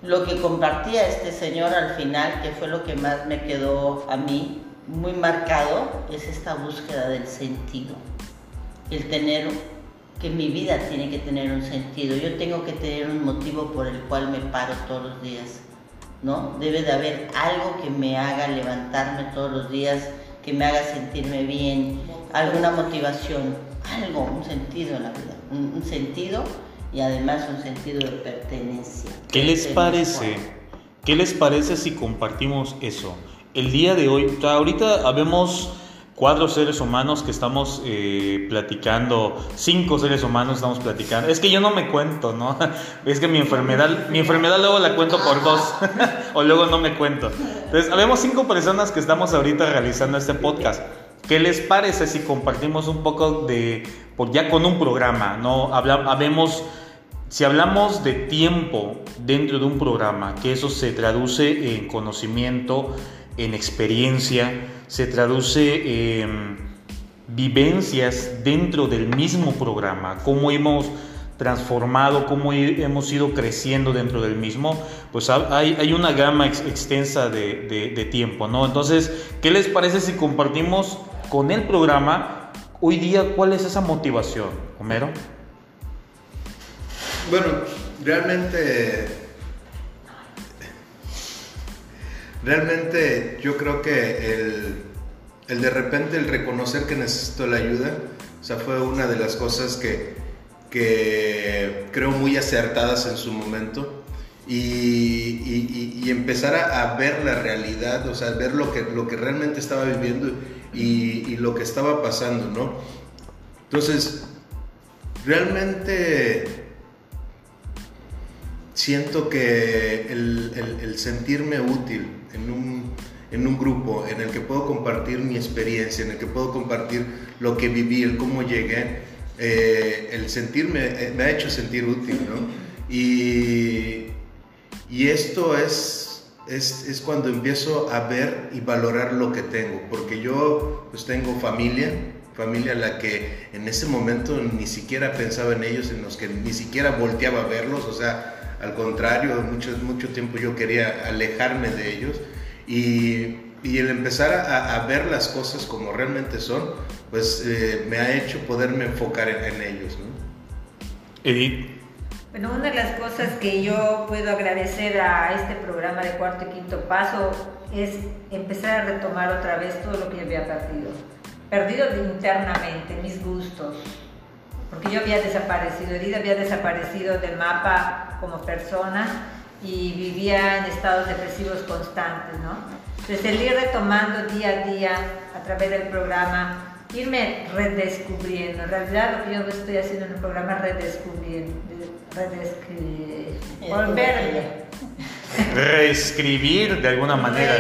Lo que compartía este señor al final, que fue lo que más me quedó a mí muy marcado, es esta búsqueda del sentido. El tener que mi vida tiene que tener un sentido. Yo tengo que tener un motivo por el cual me paro todos los días. ¿no? Debe de haber algo que me haga levantarme todos los días, que me haga sentirme bien, alguna motivación, algo, un sentido en la vida, un, sentido y además un sentido de pertenencia. ¿Qué les parece? ¿Qué les parece si compartimos eso? El día de hoy, ahorita habemos cuatro seres humanos que estamos eh, platicando, cinco seres humanos estamos platicando. Es que yo no me cuento, ¿no? Es que mi enfermedad, mi enfermedad luego la cuento por dos, o luego no me cuento. Entonces, habemos cinco personas que estamos ahorita realizando este podcast. ¿Qué les parece si compartimos un poco de, pues ya con un programa, ¿no? Habla, si hablamos de tiempo dentro de un programa, que eso se traduce en conocimiento, en experiencia, se traduce en vivencias dentro del mismo programa, cómo hemos transformado, cómo hemos ido creciendo dentro del mismo, pues hay, una gama extensa de, de, de, tiempo, ¿no? Entonces, ¿qué les parece si compartimos con el programa, hoy día, ¿cuál es esa motivación, Homero? Bueno, realmente, realmente yo creo que el, el de repente el reconocer que necesito la ayuda, o sea, fue una de las cosas que, que creo muy acertadas en su momento. Y, y, empezar a, ver la realidad, o sea, ver lo que, lo que realmente estaba viviendo y, lo que estaba pasando, ¿no? Entonces, realmente siento que el, sentirme útil en un, en un, grupo en el que puedo compartir mi experiencia, en el que puedo compartir lo que viví, el cómo llegué, eh, el sentirme eh, me ha hecho sentir útil, ¿no? Y, y esto es es, es, cuando empiezo a ver y valorar lo que tengo, porque yo pues tengo familia, familia a la que en ese momento ni siquiera pensaba en ellos, en los que ni siquiera volteaba a verlos, o sea, al contrario, mucho, mucho tiempo yo quería alejarme de ellos y, y el empezar a, a, ver las cosas como realmente son, pues eh, me ha hecho poderme enfocar en, en ellos. ¿no? Edith. Bueno, una de las cosas que yo puedo agradecer a este programa de cuarto y quinto paso es empezar a retomar otra vez todo lo que yo había perdido. Perdido internamente, mis gustos, porque yo había desaparecido, Edith había desaparecido del mapa como persona y vivía en estados depresivos constantes, ¿no? Entonces el ir retomando día a día a través del programa, irme redescubriendo, en realidad lo que yo estoy haciendo en el programa redescubriendo, redescribir, volverme. Reescribir de alguna manera,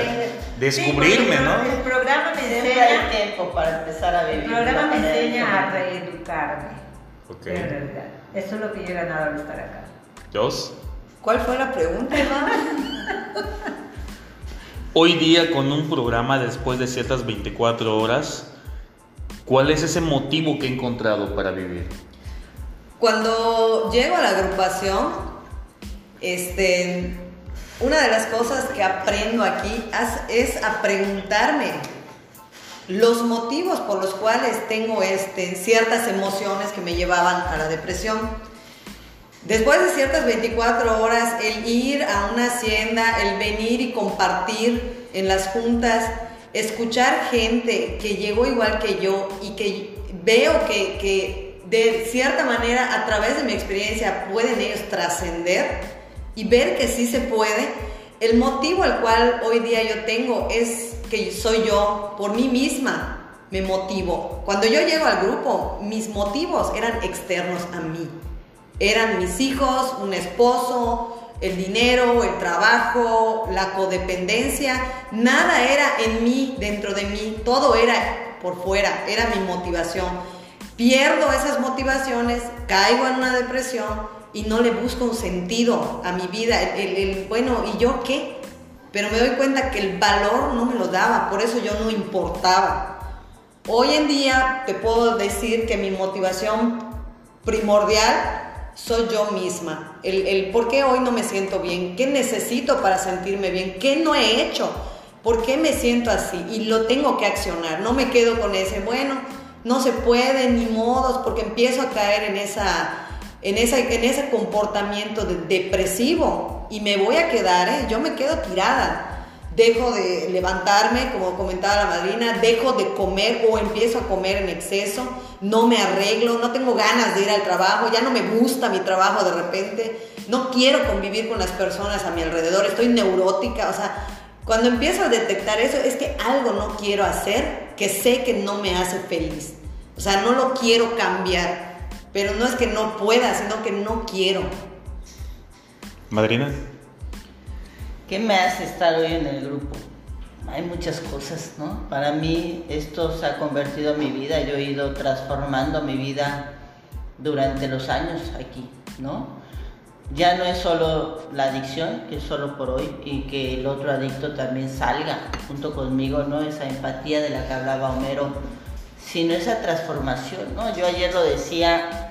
descubrirme, ¿no? El programa me enseña... tiempo para empezar a vivir. El programa me enseña a reeducarme. Ok. En realidad, eso es lo que yo he ganado al estar acá. ¿Dos? ¿Cuál fue la pregunta, Hoy día con un programa después de ciertas 24 horas, ¿cuál es ese motivo que he encontrado para vivir? Cuando llego a la agrupación, este, una de las cosas que aprendo aquí es a preguntarme los motivos por los cuales tengo este, ciertas emociones que me llevaban a la depresión. Después de ciertas 24 horas, el ir a una hacienda, el venir y compartir en las juntas, escuchar gente que llegó igual que yo y que veo que, que de cierta manera a través de mi experiencia pueden ellos trascender y ver que sí se puede, el motivo al cual hoy día yo tengo es que soy yo, por mí misma me motivo. Cuando yo llego al grupo, mis motivos eran externos a mí. Eran mis hijos, un esposo, el dinero, el trabajo, la codependencia. Nada era en mí, dentro de mí. Todo era por fuera, era mi motivación. Pierdo esas motivaciones, caigo en una depresión y no le busco un sentido a mi vida. El, bueno, ¿y yo qué? Pero me doy cuenta que el valor no me lo daba, por eso yo no importaba. Hoy en día te puedo decir que mi motivación primordial soy yo misma. El, el, por qué hoy no me siento bien, qué necesito para sentirme bien, qué no he hecho, por qué me siento así y lo tengo que accionar. No me quedo con ese, bueno, no se puede ni modos porque empiezo a caer en, esa, en, esa, en ese comportamiento depresivo y me voy a quedar, ¿eh? yo me quedo tirada. Dejo de levantarme, como comentaba la madrina, dejo de comer o empiezo a comer en exceso, no me arreglo, no tengo ganas de ir al trabajo, ya no me gusta mi trabajo de repente, no quiero convivir con las personas a mi alrededor, estoy neurótica, o sea, cuando empiezo a detectar eso es que algo no quiero hacer que sé que no me hace feliz, o sea, no lo quiero cambiar, pero no es que no pueda, sino que no quiero. Madrina. ¿Qué me hace estar hoy en el grupo? Hay muchas cosas, ¿no? Para mí esto se ha convertido en mi vida, yo he ido transformando mi vida durante los años aquí, ¿no? Ya no es solo la adicción, que es solo por hoy, y que el otro adicto también salga junto conmigo, ¿no? Esa empatía de la que hablaba Homero, sino esa transformación, ¿no? Yo ayer lo decía,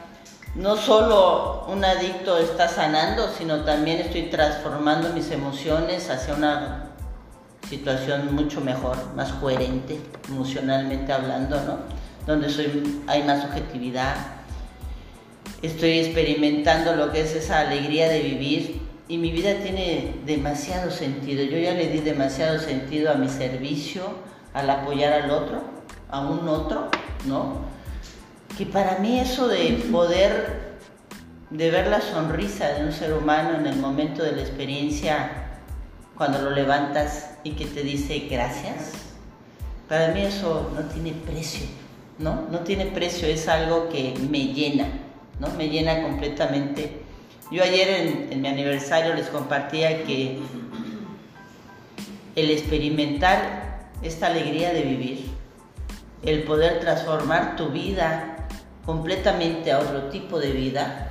no solo un adicto está sanando, sino también estoy transformando mis emociones hacia una situación mucho mejor, más coherente, emocionalmente hablando, ¿no? Donde soy, hay más objetividad. Estoy experimentando lo que es esa alegría de vivir y mi vida tiene demasiado sentido. Yo ya le di demasiado sentido a mi servicio, al apoyar al otro, a un otro, ¿no? Que para mí eso de poder, de ver la sonrisa de un ser humano en el momento de la experiencia, cuando lo levantas y que te dice gracias, para mí eso no tiene precio, ¿no? No tiene precio, es algo que me llena, ¿no? Me llena completamente. Yo ayer en, en mi aniversario les compartía que el experimentar esta alegría de vivir, el poder transformar tu vida completamente a otro tipo de vida,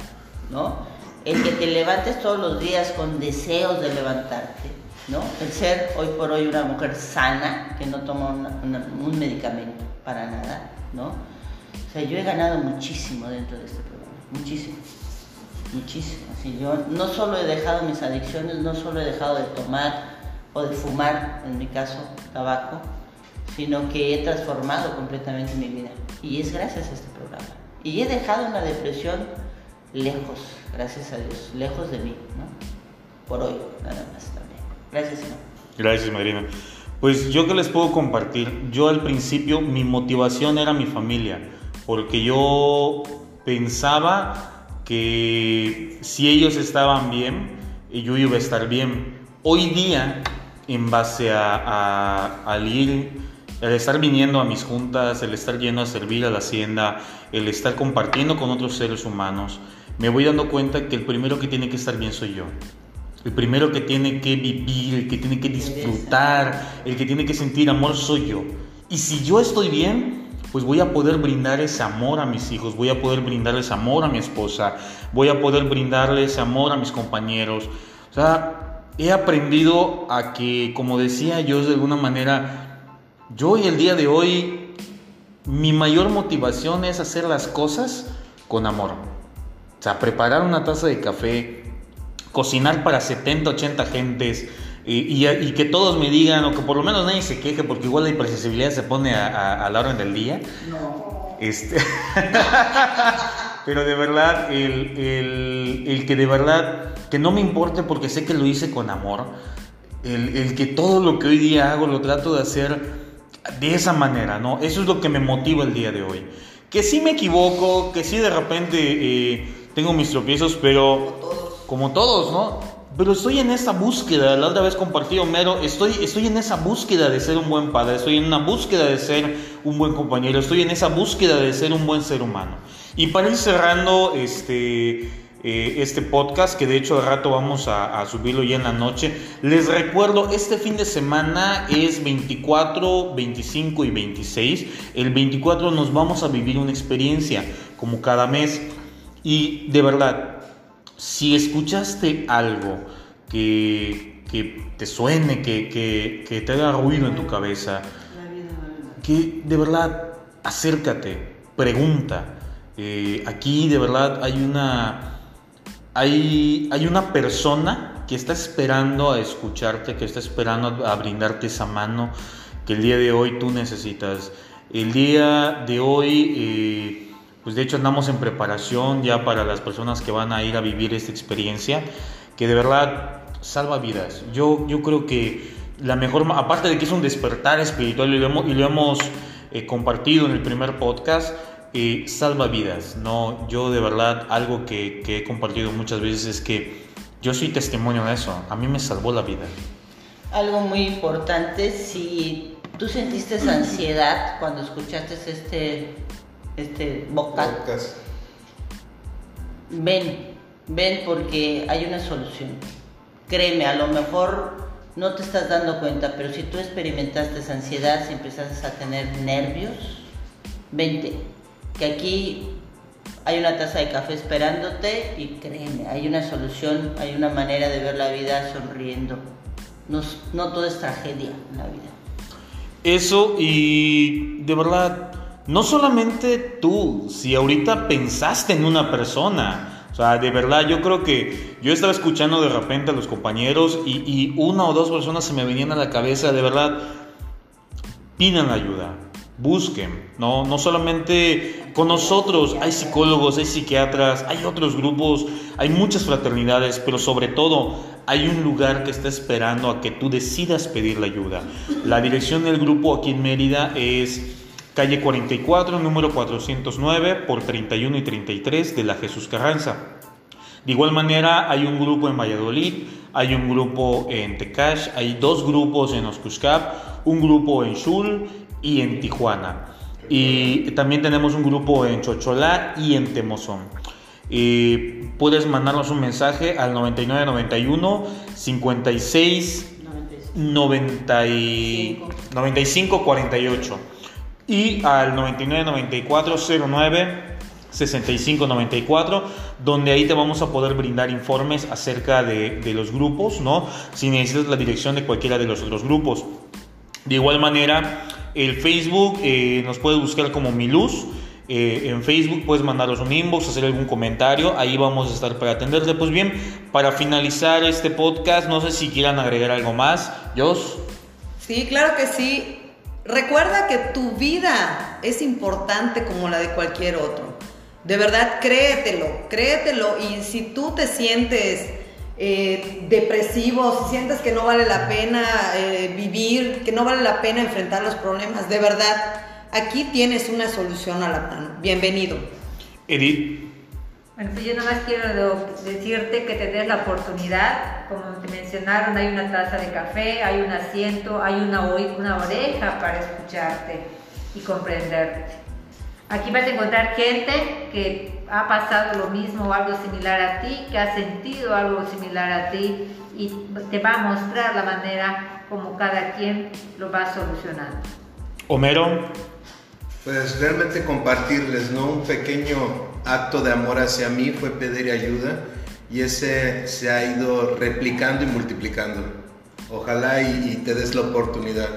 ¿no? El que te levantes todos los días con deseos de levantarte, ¿no? El ser hoy por hoy una mujer sana, que no toma un medicamento para nada, ¿no? O sea, yo he ganado muchísimo dentro de este programa, muchísimo, muchísimo. Así, yo no solo he dejado mis adicciones, no solo he dejado de tomar o de fumar, en mi caso, tabaco, sino que he transformado completamente mi vida. Y es gracias a este programa. Y he dejado una depresión lejos, gracias a Dios, lejos de mí, ¿no? Por hoy, nada más también. Gracias, señor. Gracias, Marina. Pues yo que les puedo compartir, yo al principio mi motivación era mi familia, porque yo pensaba que si ellos estaban bien, yo iba a estar bien. Hoy día, en base a, al ir, el estar viniendo a mis juntas, el estar yendo a servir a la hacienda, el estar compartiendo con otros seres humanos, me voy dando cuenta que el primero que tiene que estar bien soy yo. El primero que tiene que vivir, el que tiene que disfrutar, el que tiene que sentir amor soy yo. Y si yo estoy bien, pues voy a poder brindar ese amor a mis hijos, voy a poder brindarles amor a mi esposa, voy a poder brindarles amor a mis compañeros. O sea, he aprendido a que, como decía yo de alguna manera, yo y el día de hoy, mi mayor motivación es hacer las cosas con amor. O sea, preparar una taza de café, cocinar para 70, 80 gentes y, que todos me digan, o que por lo menos nadie se queje, porque igual la impresibilidad se pone a, la orden del día. No. Este... Pero de verdad, el, el, que de verdad, que no me importe porque sé que lo hice con amor, el, el, que todo lo que hoy día hago lo trato de hacer de esa manera, ¿no? Eso es lo que me motiva el día de hoy. Que sí me equivoco, que sí de repente eh, tengo mis tropiezos, pero como todos, ¿no? Pero estoy en esa búsqueda, la otra vez compartí Homero, estoy, estoy en esa búsqueda de ser un buen padre, estoy en una búsqueda de ser un buen compañero, estoy en esa búsqueda de ser un buen ser humano. Y para ir cerrando este, eh, este podcast, que de hecho al rato vamos a, subirlo ya en la noche, les recuerdo, este fin de semana es 24, 25 y 26. El 24 nos vamos a vivir una experiencia, como cada mes. Y de verdad, si escuchaste algo que, te suene, que, te haga ruido en tu cabeza, que de verdad acércate, pregunta. Eh, aquí de verdad hay una, hay, hay una persona que está esperando a escucharte, que está esperando a brindarte esa mano que el día de hoy tú necesitas. El día de hoy... Eh, pues de hecho andamos en preparación ya para las personas que van a ir a vivir esta experiencia, que de verdad salva vidas. Yo, yo creo que la mejor, aparte de que es un despertar espiritual y lo hemos, eh, compartido en el primer podcast, eh, salva vidas. No, yo de verdad algo que, que he compartido muchas veces es que yo soy testimonio de eso. A mí me salvó la vida. Algo muy importante, si tú sentiste esa ansiedad cuando escuchaste este este vocal. Ven, ven porque hay una solución. Créeme, a lo mejor no te estás dando cuenta, pero si tú experimentaste esa ansiedad, si empezaste a tener nervios, vente, que aquí hay una taza de café esperándote y créeme, hay una solución, hay una manera de ver la vida sonriendo. No, no todo es tragedia en la vida. Eso y de verdad no solamente tú, si ahorita pensaste en una persona, o sea, de verdad, yo creo que yo estaba escuchando de repente a los compañeros y, una o dos personas se me venían a la cabeza, de verdad, pidan ayuda, busquen, ¿no? No solamente con nosotros, hay psicólogos, hay psiquiatras, hay otros grupos, hay muchas fraternidades, pero sobre todo hay un lugar que está esperando a que tú decidas pedir la ayuda. La dirección del grupo aquí en Mérida es calle 44, número 409 por 31 y 33 de la Jesús Carranza. De igual manera, hay un grupo en Valladolid, hay un grupo en Tecash, hay dos grupos en Oscuscap, un grupo en Shul y en Tijuana. Y también tenemos un grupo en Chocholá y en Temozón. Y puedes mandarnos un mensaje al 9991 56 95 48 y al 999409 6594, donde ahí te vamos a poder brindar informes acerca de, los grupos, ¿no? Si necesitas la dirección de cualquiera de los otros grupos. De igual manera, el Facebook eh, nos puedes buscar como Mi Luz. Eh, en Facebook puedes mandarnos un inbox, hacer algún comentario, ahí vamos a estar para atenderte. Pues bien, para finalizar este podcast, no sé si quieran agregar algo más. ¿Jos? Sí, claro que sí. Recuerda que tu vida es importante como la de cualquier otro. De verdad, créetelo, créetelo. Y si tú te sientes eh, depresivo, si sientes que no vale la pena eh, vivir, que no vale la pena enfrentar los problemas, de verdad, aquí tienes una solución a la mano. Bienvenido. Edith. Bueno, pues yo nomás quiero decirte que te des la oportunidad, como te mencionaron, hay una taza de café, hay un asiento, hay una, una oreja para escucharte y comprenderte. Aquí vas a encontrar gente que ha pasado lo mismo o algo similar a ti, que ha sentido algo similar a ti y te va a mostrar la manera como cada quien lo va solucionando. Homero. Pues realmente compartirles, ¿no? Un pequeño acto de amor hacia mí fue pedir ayuda y ese se ha ido replicando y multiplicando. Ojalá y, te des la oportunidad.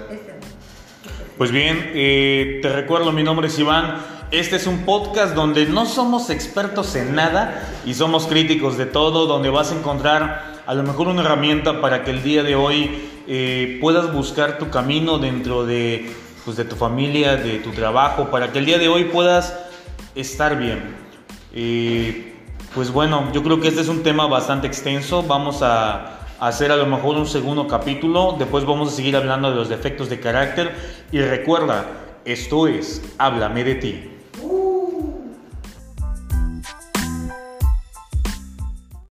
Pues bien, eh, te recuerdo, mi nombre es Iván. Este es un podcast donde no somos expertos en nada y somos críticos de todo, donde vas a encontrar a lo mejor una herramienta para que el día de hoy eh, puedas buscar tu camino dentro de, pues, de tu familia, de tu trabajo, para que el día de hoy puedas estar bien. Eh, pues bueno, yo creo que este es un tema bastante extenso. Vamos a hacer a lo mejor un segundo capítulo. Después vamos a seguir hablando de los defectos de carácter. Y recuerda, esto es Háblame de ti.